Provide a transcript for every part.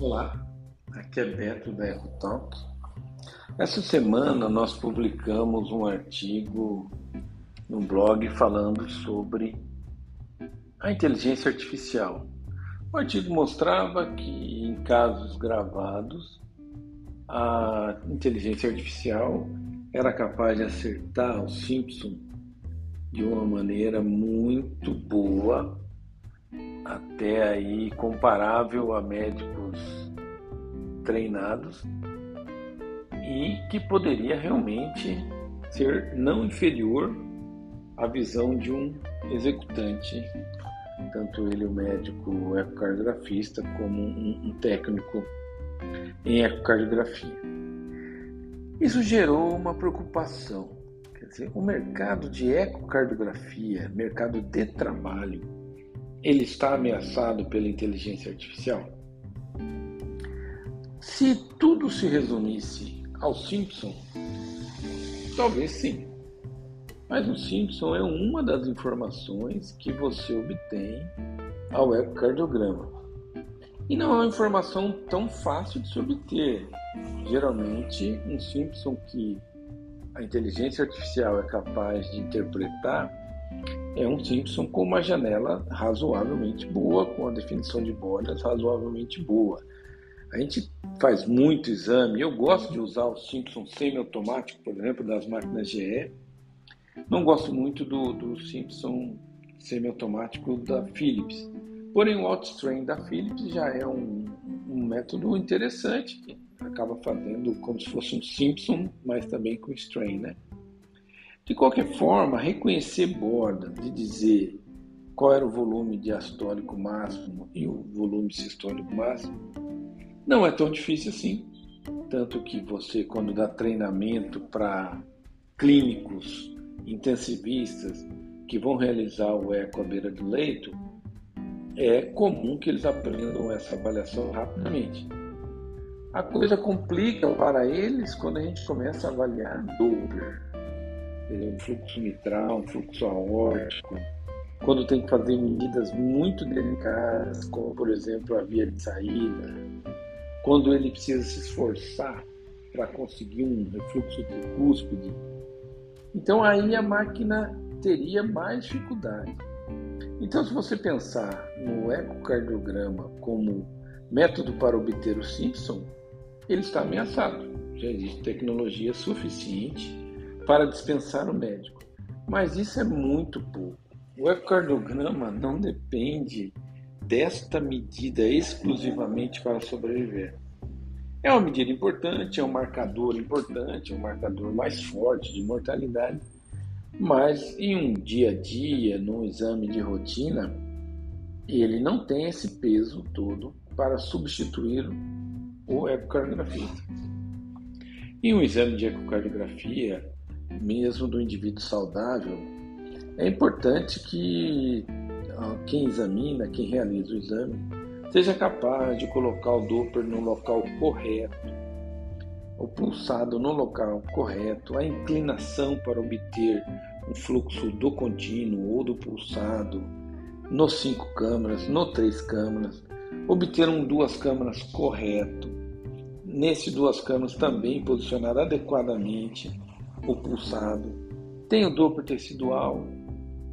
Olá, aqui é Beto da EcoTalk. Essa semana nós publicamos um artigo no blog falando sobre a inteligência artificial. O artigo mostrava que em casos gravados a inteligência artificial era capaz de acertar os Simpson de uma maneira muito boa até aí comparável a médicos treinados e que poderia realmente ser não inferior à visão de um executante, tanto ele o médico ecocardiografista como um, técnico em ecocardiografia. Isso gerou uma preocupação. Quer dizer, o mercado de ecocardiografia, mercado de trabalho, ele está ameaçado pela inteligência artificial? Se tudo se resumisse ao Simpson, talvez sim. Mas o Simpson é uma das informações que você obtém ao ecocardiograma. E não é uma informação tão fácil de se obter. Geralmente, um Simpson que a inteligência artificial é capaz de interpretar é um Simpson com uma janela razoavelmente boa, com a definição de bordas razoavelmente boa. A gente faz muito exame, eu gosto de usar o Simpson semi-automático, por exemplo, das máquinas GE. Não gosto muito do, do Simpson semi-automático da Philips. Porém, o Outstrain da Philips já é um, um método interessante, que acaba fazendo como se fosse um Simpson, mas também com strain, né? De qualquer forma, reconhecer borda de dizer qual era o volume diastólico máximo e o volume sistólico máximo não é tão difícil assim. Tanto que você, quando dá treinamento para clínicos intensivistas que vão realizar o eco à beira do leito, é comum que eles aprendam essa avaliação rapidamente. A coisa complica para eles quando a gente começa a avaliar Doppler um fluxo mitral, um fluxo aórtico, quando tem que fazer medidas muito delicadas, como por exemplo a via de saída, quando ele precisa se esforçar para conseguir um refluxo tricúspide. Então aí a máquina teria mais dificuldade. Então, se você pensar no ecocardiograma como método para obter o Simpson, ele está ameaçado. Já existe tecnologia suficiente para dispensar o médico. Mas isso é muito pouco. O ecocardiograma não depende desta medida exclusivamente para sobreviver. É uma medida importante, é um marcador importante, é um marcador mais forte de mortalidade, mas em um dia a dia, num exame de rotina, ele não tem esse peso todo para substituir o ecocardiografista. Em um exame de ecocardiografia, mesmo do indivíduo saudável, é importante que quem examina, quem realiza o exame, seja capaz de colocar o Doppler no local correto, o pulsado no local correto, a inclinação para obter um fluxo do contínuo ou do pulsado, nos cinco câmaras, no três câmaras, obter um duas câmaras correto, nesse duas câmaras também posicionado adequadamente, o pulsado, tem o Doppler tecidual,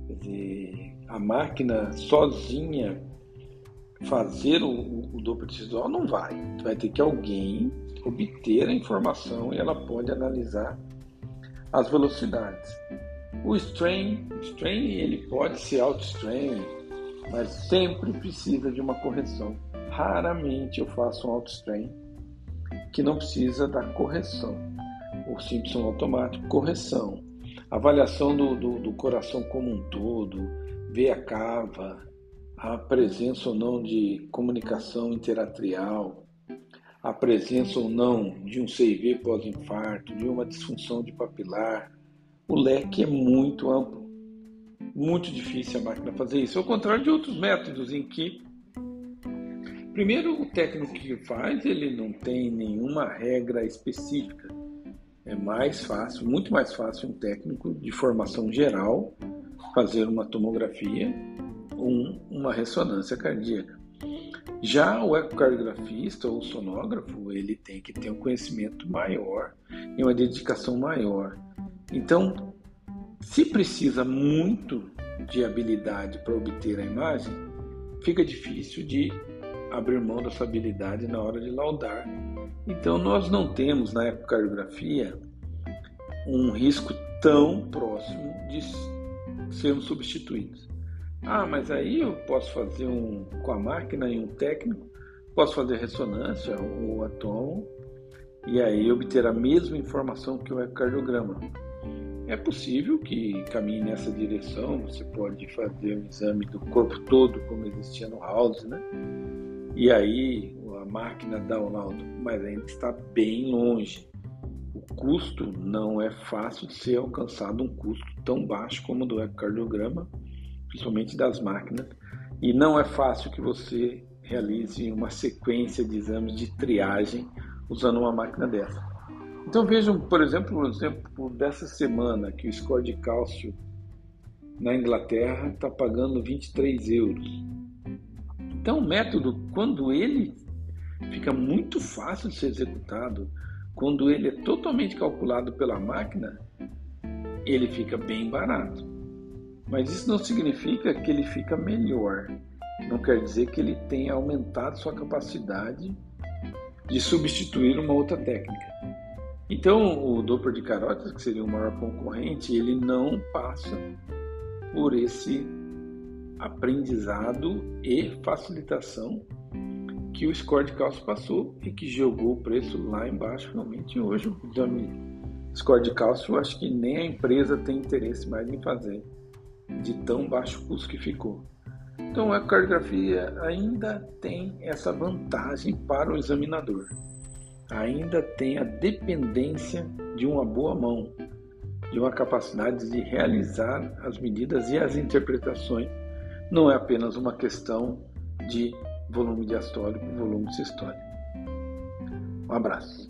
quer dizer, a máquina sozinha fazer o, o tecidual não vai. Vai ter que alguém obter a informação e ela pode analisar as velocidades. O strain, strain ele pode ser auto-strain, mas sempre precisa de uma correção. Raramente eu faço um auto-strain que não precisa da correção o Simpson automático, correção, avaliação do, do, do coração como um todo, ver a cava, a presença ou não de comunicação interatrial, a presença ou não de um CIV pós-infarto, de uma disfunção de papilar. O leque é muito amplo. Muito difícil a máquina fazer isso, ao contrário de outros métodos em que Primeiro, o técnico que faz, ele não tem nenhuma regra específica. É mais fácil, muito mais fácil um técnico de formação geral fazer uma tomografia ou uma ressonância cardíaca. Já o ecocardiografista ou sonógrafo, ele tem que ter um conhecimento maior e uma dedicação maior. Então, se precisa muito de habilidade para obter a imagem, fica difícil de abrir mão dessa habilidade na hora de laudar. Então, nós não temos na ecocardiografia um risco tão próximo de sermos substituídos. Ah, mas aí eu posso fazer um com a máquina e um técnico, posso fazer ressonância ou atomo e aí obter a mesma informação que o ecocardiograma. É possível que caminhe nessa direção, você pode fazer um exame do corpo todo, como existia no House, né? E aí máquina dá o mas ainda está bem longe. O custo não é fácil de ser alcançado, um custo tão baixo como o do ecocardiograma, principalmente das máquinas, e não é fácil que você realize uma sequência de exames de triagem usando uma máquina dessa. Então vejam, por exemplo, o exemplo dessa semana que o score de cálcio na Inglaterra está pagando 23 euros. Então o método, quando ele fica muito fácil de ser executado, quando ele é totalmente calculado pela máquina, ele fica bem barato. Mas isso não significa que ele fica melhor. Não quer dizer que ele tenha aumentado sua capacidade de substituir uma outra técnica. Então, o Doppler de carótidas, que seria o maior concorrente, ele não passa por esse aprendizado e facilitação que o score de cálcio passou e que jogou o preço lá embaixo. Realmente, hoje, o exame score de cálcio, acho que nem a empresa tem interesse mais em fazer, de tão baixo custo que ficou. Então, a ecocardiografia ainda tem essa vantagem para o examinador. Ainda tem a dependência de uma boa mão, de uma capacidade de realizar as medidas e as interpretações. Não é apenas uma questão de volume diastólico e volume sistólico. Um abraço.